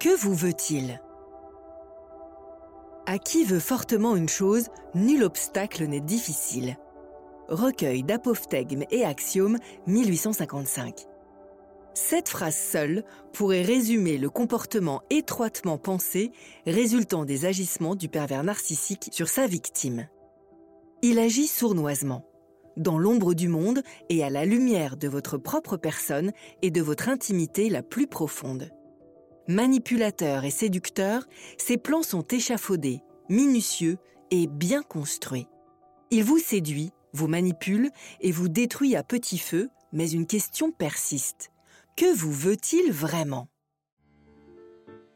Que vous veut-il? À qui veut fortement une chose, nul obstacle n'est difficile. Recueil d'apophthegmes et axiomes 1855. Cette phrase seule pourrait résumer le comportement étroitement pensé résultant des agissements du pervers narcissique sur sa victime. Il agit sournoisement, dans l'ombre du monde et à la lumière de votre propre personne et de votre intimité la plus profonde. Manipulateur et séducteur, ses plans sont échafaudés, minutieux et bien construits. Il vous séduit, vous manipule et vous détruit à petit feu, mais une question persiste. Que vous veut-il vraiment?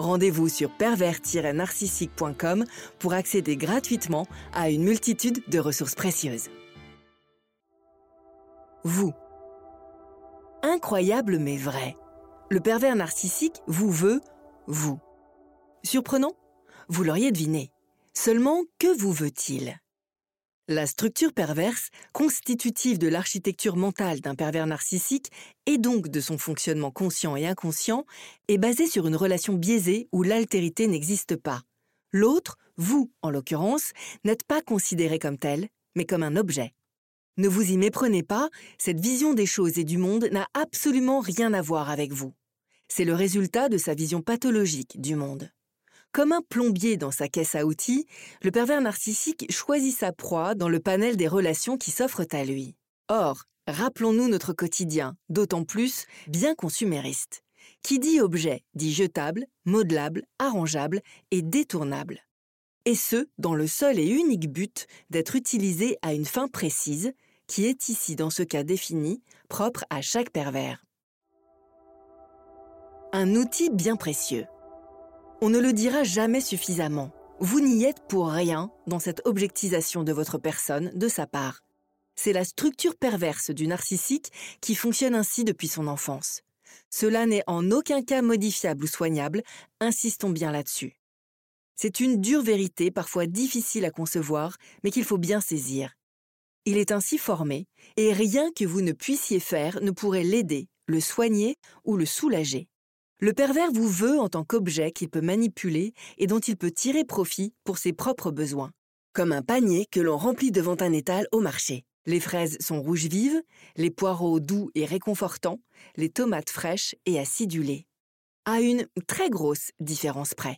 Rendez-vous sur pervers-narcissique.com pour accéder gratuitement à une multitude de ressources précieuses. Vous. Incroyable mais vrai. Le pervers narcissique vous veut, vous. Surprenant? Vous l'auriez deviné. Seulement, que vous veut-il? La structure perverse, constitutive de l'architecture mentale d'un pervers narcissique et donc de son fonctionnement conscient et inconscient, est basée sur une relation biaisée où l'altérité n'existe pas. L'autre, vous en l'occurrence, n'êtes pas considéré comme tel, mais comme un objet. Ne vous y méprenez pas, cette vision des choses et du monde n'a absolument rien à voir avec vous. C'est le résultat de sa vision pathologique du monde. Comme un plombier dans sa caisse à outils, le pervers narcissique choisit sa proie dans le panel des relations qui s'offrent à lui. Or, rappelons-nous notre quotidien, d'autant plus bien consumériste. Qui dit objet dit jetable, modelable, arrangeable et détournable. Et ce, dans le seul et unique but d'être utilisé à une fin précise, qui est ici dans ce cas défini, propre à chaque pervers. Un outil bien précieux. On ne le dira jamais suffisamment. Vous n'y êtes pour rien dans cette objectisation de votre personne de sa part. C'est la structure perverse du narcissique qui fonctionne ainsi depuis son enfance. Cela n'est en aucun cas modifiable ou soignable, insistons bien là-dessus. C'est une dure vérité parfois difficile à concevoir, mais qu'il faut bien saisir. Il est ainsi formé, et rien que vous ne puissiez faire ne pourrait l'aider, le soigner ou le soulager. Le pervers vous veut en tant qu'objet qu'il peut manipuler et dont il peut tirer profit pour ses propres besoins, comme un panier que l'on remplit devant un étal au marché. Les fraises sont rouges vives, les poireaux doux et réconfortants, les tomates fraîches et acidulées. À une très grosse différence près.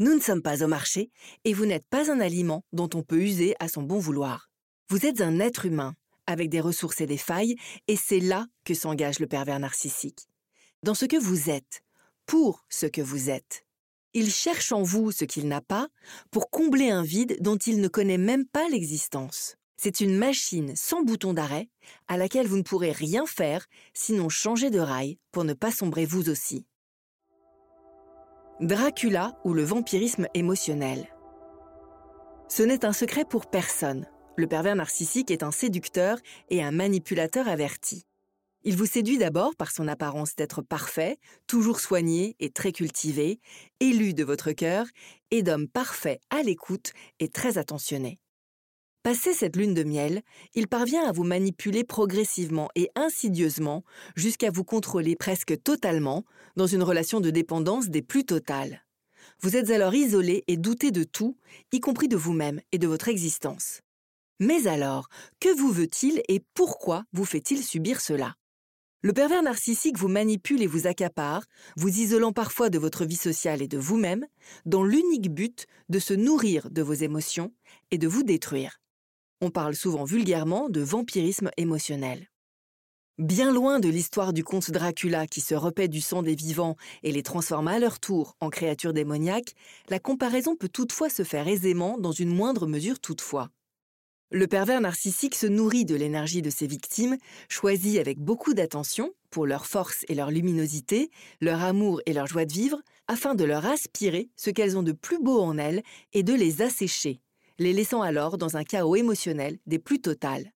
Nous ne sommes pas au marché et vous n'êtes pas un aliment dont on peut user à son bon vouloir. Vous êtes un être humain avec des ressources et des failles et c'est là que s'engage le pervers narcissique. Dans ce que vous êtes, pour ce que vous êtes. Il cherche en vous ce qu'il n'a pas pour combler un vide dont il ne connaît même pas l'existence. C'est une machine sans bouton d'arrêt à laquelle vous ne pourrez rien faire sinon changer de rail pour ne pas sombrer vous aussi. Dracula ou le vampirisme émotionnel. Ce n'est un secret pour personne. Le pervers narcissique est un séducteur et un manipulateur averti. Il vous séduit d'abord par son apparence d'être parfait, toujours soigné et très cultivé, élu de votre cœur et d'homme parfait à l'écoute et très attentionné. Passé cette lune de miel, il parvient à vous manipuler progressivement et insidieusement jusqu'à vous contrôler presque totalement dans une relation de dépendance des plus totales. Vous êtes alors isolé et douté de tout, y compris de vous-même et de votre existence. Mais alors, que vous veut-il et pourquoi vous fait-il subir cela? Le pervers narcissique vous manipule et vous accapare, vous isolant parfois de votre vie sociale et de vous-même, dans l'unique but de se nourrir de vos émotions et de vous détruire. On parle souvent vulgairement de vampirisme émotionnel. Bien loin de l'histoire du comte Dracula qui se repaît du sang des vivants et les transforme à leur tour en créatures démoniaques, la comparaison peut toutefois se faire aisément dans une moindre mesure toutefois. Le pervers narcissique se nourrit de l'énergie de ses victimes, choisit avec beaucoup d'attention, pour leur force et leur luminosité, leur amour et leur joie de vivre, afin de leur aspirer ce qu'elles ont de plus beau en elles et de les assécher, les laissant alors dans un chaos émotionnel des plus totales.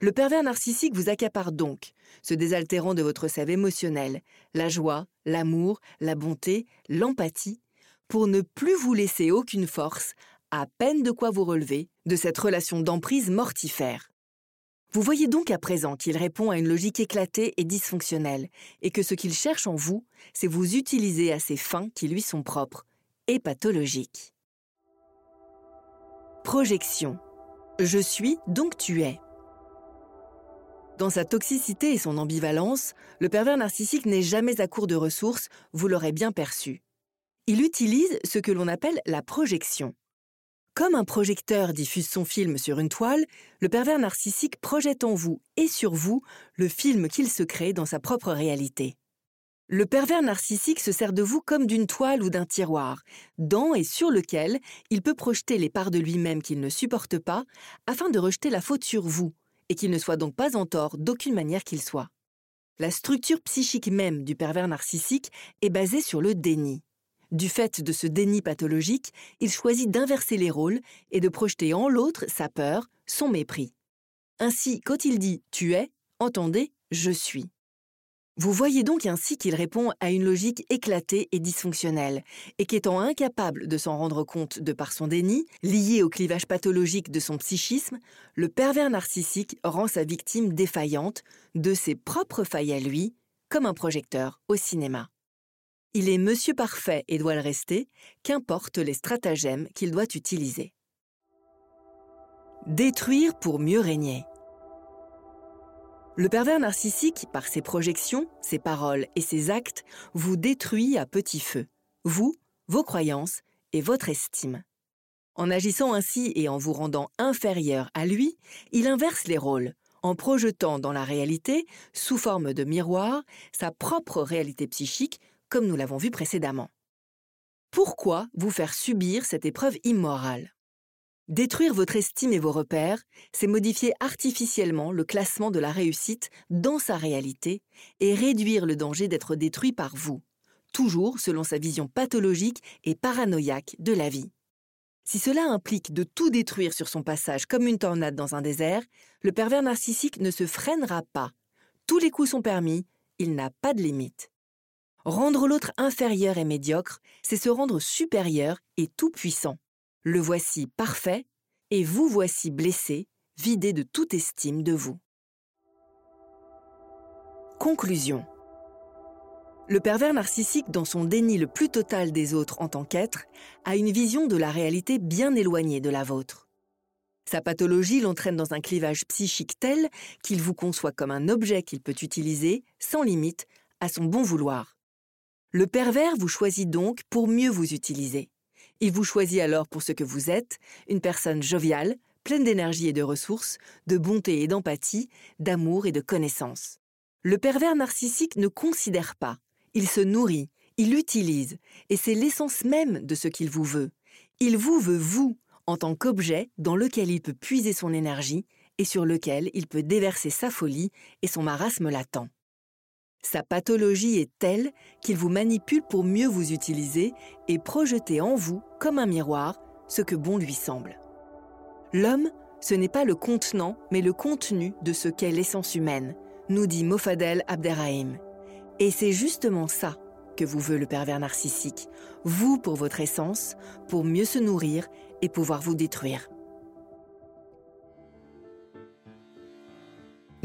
Le pervers narcissique vous accapare donc, se désaltérant de votre sève émotionnelle, la joie, l'amour, la bonté, l'empathie, pour ne plus vous laisser aucune force, à peine de quoi vous relever de cette relation d'emprise mortifère. Vous voyez donc à présent qu'il répond à une logique éclatée et dysfonctionnelle, et que ce qu'il cherche en vous, c'est vous utiliser à ses fins qui lui sont propres, et pathologiques. Projection. Je suis, donc tu es. Dans sa toxicité et son ambivalence, le pervers narcissique n'est jamais à court de ressources, vous l'aurez bien perçu. Il utilise ce que l'on appelle la projection. Comme un projecteur diffuse son film sur une toile, le pervers narcissique projette en vous et sur vous le film qu'il se crée dans sa propre réalité. Le pervers narcissique se sert de vous comme d'une toile ou d'un tiroir, dans et sur lequel il peut projeter les parts de lui-même qu'il ne supporte pas, afin de rejeter la faute sur vous, et qu'il ne soit donc pas en tort d'aucune manière qu'il soit. La structure psychique même du pervers narcissique est basée sur le déni. Du fait de ce déni pathologique, il choisit d'inverser les rôles et de projeter en l'autre sa peur, son mépris. Ainsi, quand il dit tu es, entendez je suis. Vous voyez donc ainsi qu'il répond à une logique éclatée et dysfonctionnelle, et qu'étant incapable de s'en rendre compte de par son déni, lié au clivage pathologique de son psychisme, le pervers narcissique rend sa victime défaillante de ses propres failles à lui, comme un projecteur au cinéma. Il est monsieur parfait et doit le rester, qu'importe les stratagèmes qu'il doit utiliser. Détruire pour mieux régner. Le pervers narcissique, par ses projections, ses paroles et ses actes, vous détruit à petit feu, vous, vos croyances et votre estime. En agissant ainsi et en vous rendant inférieur à lui, il inverse les rôles, en projetant dans la réalité, sous forme de miroir, sa propre réalité psychique, comme nous l'avons vu précédemment. Pourquoi vous faire subir cette épreuve immorale? Détruire votre estime et vos repères, c'est modifier artificiellement le classement de la réussite dans sa réalité et réduire le danger d'être détruit par vous, toujours selon sa vision pathologique et paranoïaque de la vie. Si cela implique de tout détruire sur son passage comme une tornade dans un désert, le pervers narcissique ne se freinera pas. Tous les coups sont permis, il n'a pas de limite. Rendre l'autre inférieur et médiocre, c'est se rendre supérieur et tout-puissant. Le voici parfait, et vous voici blessé, vidé de toute estime de vous. Conclusion. Le pervers narcissique, dans son déni le plus total des autres en tant qu'être, a une vision de la réalité bien éloignée de la vôtre. Sa pathologie l'entraîne dans un clivage psychique tel qu'il vous conçoit comme un objet qu'il peut utiliser, sans limite, à son bon vouloir. Le pervers vous choisit donc pour mieux vous utiliser. Il vous choisit alors pour ce que vous êtes, une personne joviale, pleine d'énergie et de ressources, de bonté et d'empathie, d'amour et de connaissance. Le pervers narcissique ne considère pas, il se nourrit, il utilise, et c'est l'essence même de ce qu'il vous veut. Il vous veut vous, en tant qu'objet dans lequel il peut puiser son énergie et sur lequel il peut déverser sa folie et son marasme latent. Sa pathologie est telle qu'il vous manipule pour mieux vous utiliser et projeter en vous, comme un miroir, ce que bon lui semble. L'homme, ce n'est pas le contenant, mais le contenu de ce qu'est l'essence humaine, nous dit Mofadel Abderrahim. Et c'est justement ça que vous veut le pervers narcissique, vous pour votre essence, pour mieux se nourrir et pouvoir vous détruire.